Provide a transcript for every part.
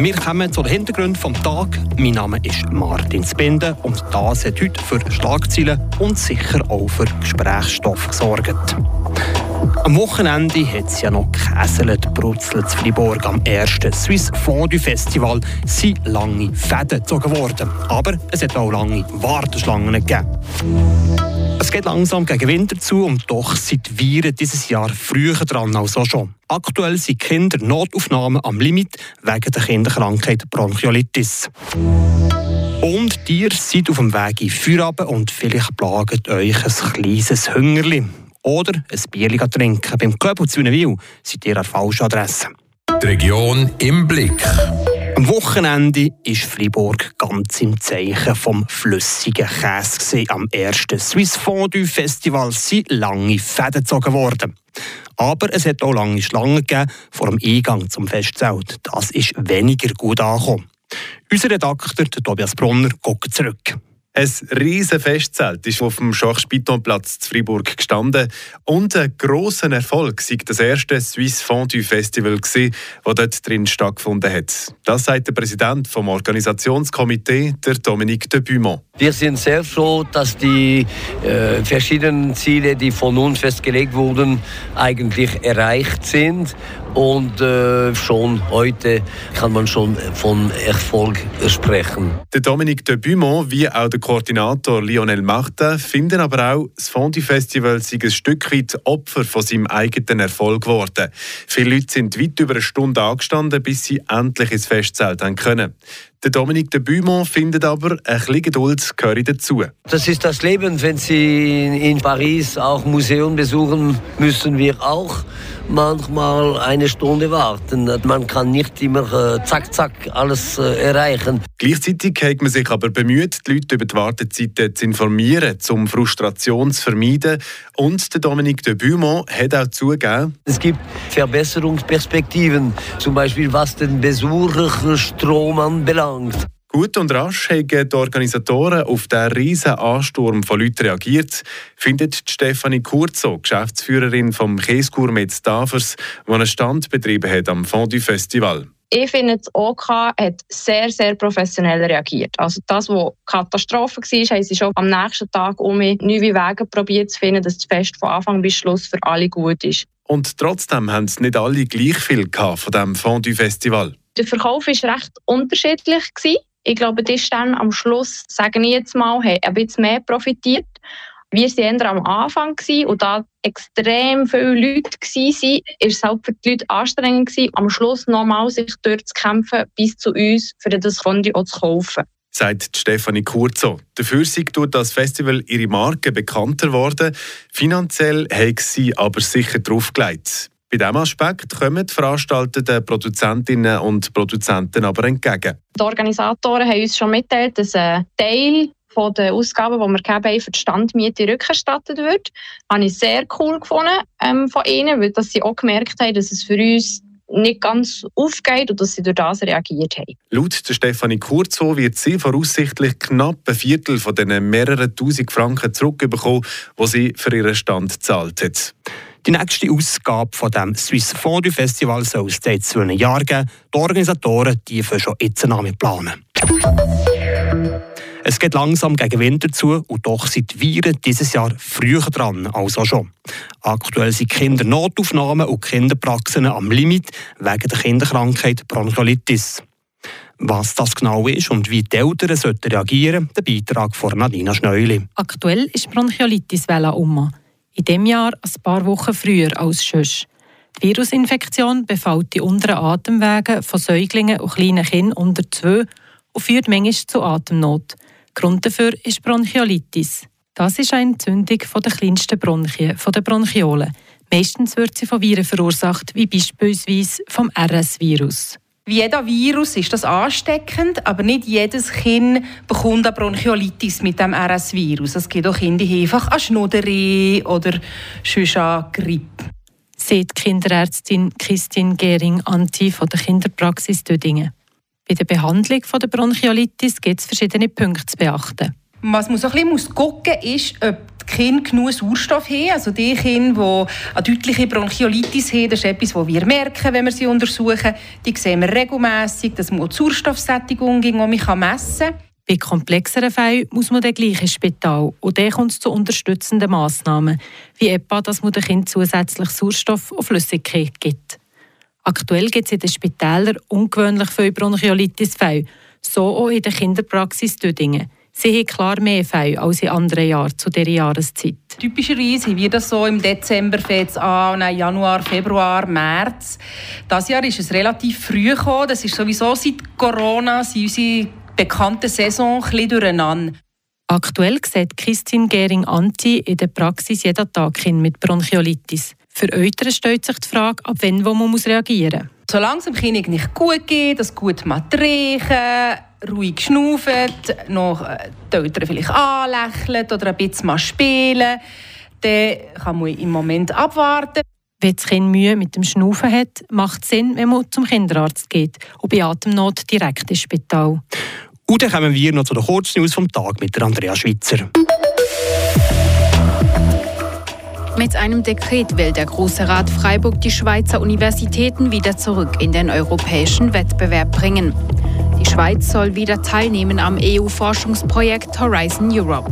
Wir kommen zu den Hintergründen des Tages. Mein Name ist Martin Spinde und das hat heute für Schlagzeilen und sicher auch für Gesprächsstoff gesorgt. Am Wochenende hat es ja noch gehäselt, brutzelt in Fribourg. Am ersten Swiss Fondue Festival sind lange Fäden gezogen worden. Aber es hat auch lange Warteschlangen gegeben. Es geht langsam gegen Winter zu und doch sind die Viren dieses Jahr früher dran als auch schon. Aktuell sind Kinder Notaufnahmen am Limit wegen der Kinderkrankheit Bronchiolitis. Und ihr seid auf dem Weg in Feierabend und vielleicht plagt euch ein kleines Hüngerli. Oder ein Bier trinken. Beim zu Wien seid ihr an der falschen Adresse. Die Region im Blick. Am Wochenende ist Fribourg ganz im Zeichen vom flüssigen Käse. Am ersten Swiss Fondue Festival sind lange Fäden gezogen worden. Aber es hat auch lange Schlangen gegeben vor dem Eingang zum Festzelt. Das ist weniger gut angekommen. Unser Redakteur Tobias Brunner guckt zurück. Ein riesiges Festzelt ist auf dem Schach-Spiton-Platz zu Fribourg gestanden und ein grosser Erfolg war das erste Swiss Fondue Festival, das dort drin stattgefunden hat. Das sagt der Präsident vom Organisationskomitee, der Dominique de Beaumont. Wir sind sehr froh, dass die äh, verschiedenen Ziele, die von uns festgelegt wurden, eigentlich erreicht sind. Und äh, schon heute kann man schon von Erfolg sprechen. Der Dominique de Beaumont wie auch der Koordinator Lionel Martin finden aber auch, das Fondue Festival sei ein Stück weit Opfer von seinem eigenen Erfolg geworden. Viele Leute sind weit über eine Stunde angestanden, bis sie endlich ins Festzelt haben können. Der Dominique de Beaumont findet aber, ein bisschen Geduld gehört dazu. Das ist das Leben. Wenn Sie in Paris auch Museum besuchen, müssen wir auch manchmal eine Stunde warten. Man kann nicht immer äh, zack, zack alles äh, erreichen. Gleichzeitig hat man sich aber bemüht, die Leute über die Wartezeiten zu informieren, um Frustration zu vermeiden. Und der Dominique de Beaumont hat auch zugegeben, es gibt Verbesserungsperspektiven, zum Beispiel was den Besucherstrom anbelangt. Gut und rasch haben die Organisatoren auf den riesen Ansturm von Leuten reagiert, findet Stefanie Kurzo, Geschäftsführerin vom Käsegourmet Stavers, die einen Stand betrieben hat am Fondue Festival. Ich finde, das OK hat sehr, sehr professionell reagiert. Also das, was Katastrophe war, haben sie schon am nächsten Tag um neue Wege probiert zu finden, dass das Fest von Anfang bis Schluss für alle gut ist. Und trotzdem haben es nicht alle gleich viel von diesem Fondue Festival. Der Verkauf war recht unterschiedlich. Ich glaube, die Stände am Schluss, sagen ich jetzt mal, haben ein bisschen mehr profitiert. Wir waren eher am Anfang und da extrem viele Leute waren, war es halt für die Leute anstrengend, am Schluss nochmal sich durchzukämpfen bis zu uns, für das Fondue auch zu kaufen. Sagt Stefanie Kurzo. Dafür sind durch das Festival ihre Marke bekannter geworden. Finanziell hat sie aber sicher draufgelegt. Bei diesem Aspekt kommen die veranstaltenden Produzentinnen und Produzenten aber entgegen. Die Organisatoren haben uns schon mitteilt, dass ein Teil von den Ausgaben, die wir haben, für die Standmiete rückerstattet wird. Das habe ich sehr cool gefunden ähm, von ihnen, weil dass sie auch gemerkt haben, dass es für uns nicht ganz aufgeht und dass sie durch das reagiert haben. Laut der Stefanie Kurzo wird sie voraussichtlich knapp ein Viertel von den mehreren tausend Franken zurückbekommen, die sie für ihren Stand gezahlt hat. Die nächste Ausgabe von dem Swiss Fondue Festival soll es jetzt zu einem Jahr geben. Die Organisatoren dürfen schon jetzt damit planen. Es geht langsam gegen Winter zu und doch sind die Viren dieses Jahr früher dran als auch schon. Aktuell sind Kindernotaufnahmen und Kinderpraxen am Limit wegen der Kinderkrankheit Bronchiolitis. Was das genau ist und wie die Eltern reagieren sollten, der Beitrag von Nadina Schneuli. Aktuell ist Bronchiolitis-Welle um. In diesem Jahr ein paar Wochen früher als sonst. Die Virusinfektion befällt die unteren Atemwege von Säuglingen und kleinen Kindern unter zwei und führt manchmal zu Atemnot. Grund dafür ist Bronchiolitis. Das ist eine Entzündung der kleinsten Bronchien, der Bronchiolen. Meistens wird sie von Viren verursacht, wie beispielsweise vom RS-Virus. Wie jeder Virus ist das ansteckend, aber nicht jedes Kind bekommt eine Bronchiolitis mit dem RS-Virus. Es gibt auch Kinder, die einfach an Schnuderi oder sonst an Grippe. Sieht Kinderärztin Christine Gehring-Anti von der Kinderpraxis Dödingen. Bei der Behandlung der Bronchiolitis gibt es verschiedene Punkte zu beachten. Was man so ein bisschen gucken muss, ist, ob Kinder genug Sauerstoff haben. Also die Kinder, die eine deutliche Bronchiolitis haben, das ist etwas, was wir merken, wenn wir sie untersuchen. Die sehen wir regelmässig, dass man die Sauerstoffsättigung messen kann. Bei komplexeren Fällen muss man dann gleich ins Spital und dann kommt es zu unterstützenden Massnahmen, wie etwa, dass man dem Kind zusätzlich Sauerstoff und Flüssigkeit gibt. Aktuell gibt es in den Spitälern ungewöhnlich viele Bronchiolitis-Fälle, so auch in der Kinderpraxis Dödingen. Sie haben klar mehr Fälle als in anderen Jahren zu dieser Jahreszeit. Typischerweise haben wir das so im Dezember fängt an, und Januar, Februar, März. Das Jahr ist es relativ früh gekommen. Das ist sowieso seit Corona sind unsere bekannte Saison ein durcheinander. Aktuell sieht Christine Gering-Anti in der Praxis jeden Tag Kinder mit Bronchiolitis. Für Eltern stellt sich die Frage, ab wann wo man reagieren muss. Solange es dem Kind nicht gut geht, das gut riechen, ruhig schnaufen, noch äh, die Eltern vielleicht anlächeln oder ein bisschen mal spielen, dann kann man im Moment abwarten. Wenn das Kind Mühe mit dem Schnaufen hat, macht es Sinn, wenn man zum Kinderarzt geht und bei Atemnot direkt ins Spital. Und dann kommen wir noch zu den Kurznews vom Tag mit der Andrea Schwitzer. Mit einem Dekret will der Große Rat Freiburg die Schweizer Universitäten wieder zurück in den europäischen Wettbewerb bringen. Die Schweiz soll wieder teilnehmen am EU-Forschungsprojekt Horizon Europe.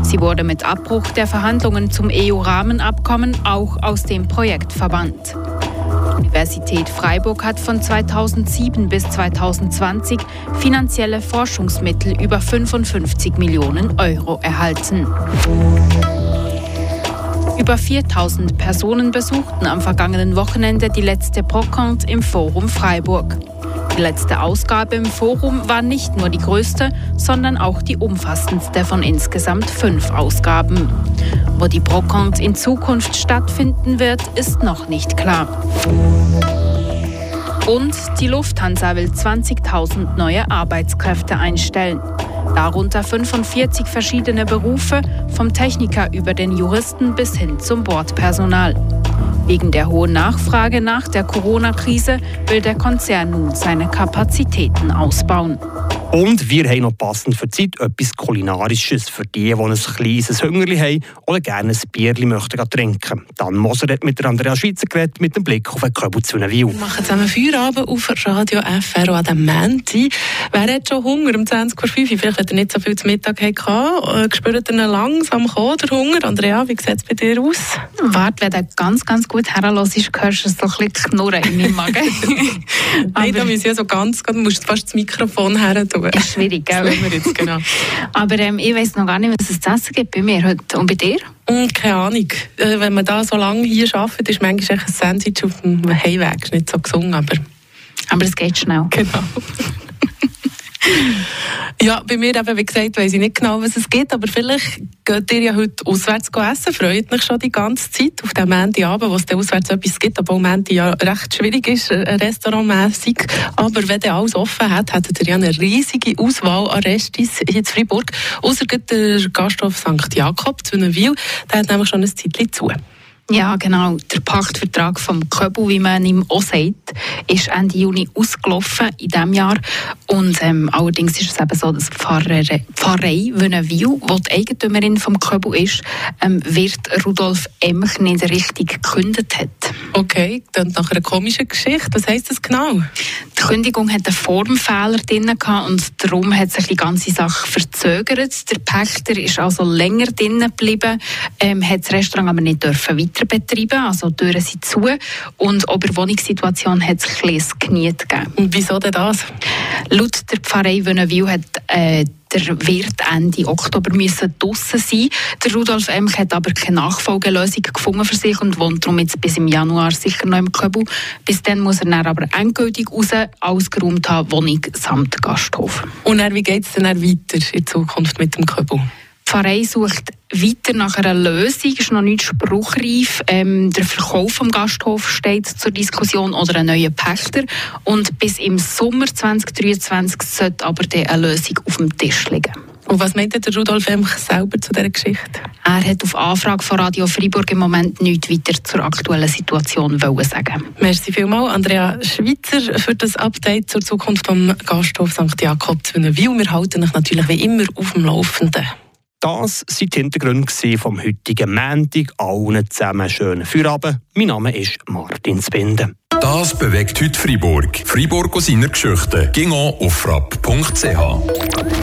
Sie wurde mit Abbruch der Verhandlungen zum EU-Rahmenabkommen auch aus dem Projekt verbannt. Universität Freiburg hat von 2007 bis 2020 finanzielle Forschungsmittel über 55 Millionen Euro erhalten. Über 4000 Personen besuchten am vergangenen Wochenende die letzte Brocante im Forum Freiburg. Die letzte Ausgabe im Forum war nicht nur die größte, sondern auch die umfassendste von insgesamt fünf Ausgaben. Wo die Brocante in Zukunft stattfinden wird, ist noch nicht klar. Und die Lufthansa will 20.000 neue Arbeitskräfte einstellen. Darunter 45 verschiedene Berufe, vom Techniker über den Juristen bis hin zum Bordpersonal. Wegen der hohen Nachfrage nach der Corona-Krise will der Konzern nun seine Kapazitäten ausbauen. Und wir haben noch passend für die Zeit etwas Kulinarisches für die, die ein kleines Hungerli haben oder gerne ein Bierli möchten trinken. Dann Moser hat mit der Andrea Schweizer geredet mit dem Blick auf den Köbel zu Wil. Wir machen zusammen Feierabend auf Radio FR an dem Menti. Wer hat schon Hunger um 20.05 Uhr? Vielleicht, wenn er nicht so viel zu Mittag hatte, äh, spürt er langsam kommen, der Hunger. Andrea, wie sieht es bei dir aus? Warte, wenn du ganz, ganz gut herlässt, hörst du so ein bisschen Knurren in meinem Magen. Nein, da müssen ja so ganz, du musst fast das Mikrofon her tun. Ist schwierig, gell? Das wir jetzt, genau. Aber ähm, ich weiß noch gar nicht, was es zu essen gibt bei mir heute. Und bei dir? Und keine Ahnung. Äh, wenn man da so lange hier arbeitet, ist manchmal ein Sandwich auf dem Heimweg. Ist nicht so gesungen, aber... Aber es geht schnell. Genau. Ja, bei mir eben, wie gesagt, weiß ich nicht genau, was es gibt, aber vielleicht geht ihr ja heute auswärts essen. Freut mich schon die ganze Zeit auf den Montagabend, wo es dann auswärts etwas gibt, obwohl Montag ja recht schwierig ist, äh, restaurantmässig. Aber wenn ihr alles offen hat, hättet ihr ja eine riesige Auswahl an Restis in Freiburg. Außer der Gasthof St. Jakob zu Wil, der hat nämlich schon ein Zeitchen zu. Ja, genau. Der Pachtvertrag vom Köbel, wie man ihm auch sagt, ist Ende Juni ausgelaufen in diesem Jahr. Und ähm, allerdings ist es eben so, dass die Pfarrei, Pfarrei Wönenwil, die die Eigentümerin vom Köbel ist, ähm, wird Rudolf Emch nicht richtig gekündigt hat. Okay, dann nach einer komischen Geschichte. Was heisst das genau? Die Kündigung hat einen Formfehler drin und darum hat sich die ganze Sache verzögert. Der Pächter ist also länger drinnen geblieben, ähm, hat das Restaurant aber nicht dürfen weiter betreiben, also die Türen sind zu und über die Wohnungssituation hat es ein bisschen Knie gegeben. Und wieso denn das? Laut der Pfarrei Wönenwil hat äh, der Wirt Ende Oktober müssen draussen sein. Der Rudolf Emch hat aber keine Nachfolgelösung gefunden für sich und wohnt darum jetzt bis im Januar sicher noch im Köbel. Bis dann muss er dann aber endgültig raus, ausgeräumt haben, Wohnung samt Gasthof. Und dann, wie geht es dann weiter in Zukunft mit dem Köbel? Pfarrei sucht weiter nach einer Lösung, ist noch nicht spruchreif. Ähm, der Verkauf vom Gasthof steht zur Diskussion oder ein neuer Pächter. Und bis im Sommer 2023 sollte aber eine Lösung auf dem Tisch liegen. Und was meint der Rudolf Emch selber zu dieser Geschichte? Er hat auf Anfrage von Radio Freiburg im Moment nichts weiter zur aktuellen Situation wollen sagen. Merci vielmals, Andrea Schweitzer, für das Update zur Zukunft vom Gasthof St. Jakob zu. Wir halten euch natürlich wie immer auf dem Laufenden. Das sind die Hintergründe vom heutigen Montag. Allen zusammen schönen Feierabend. Mein Name ist Martin Spinde. Das bewegt heute Freiburg. Freiburg aus seiner Geschichte. Ging auf frapp.ch.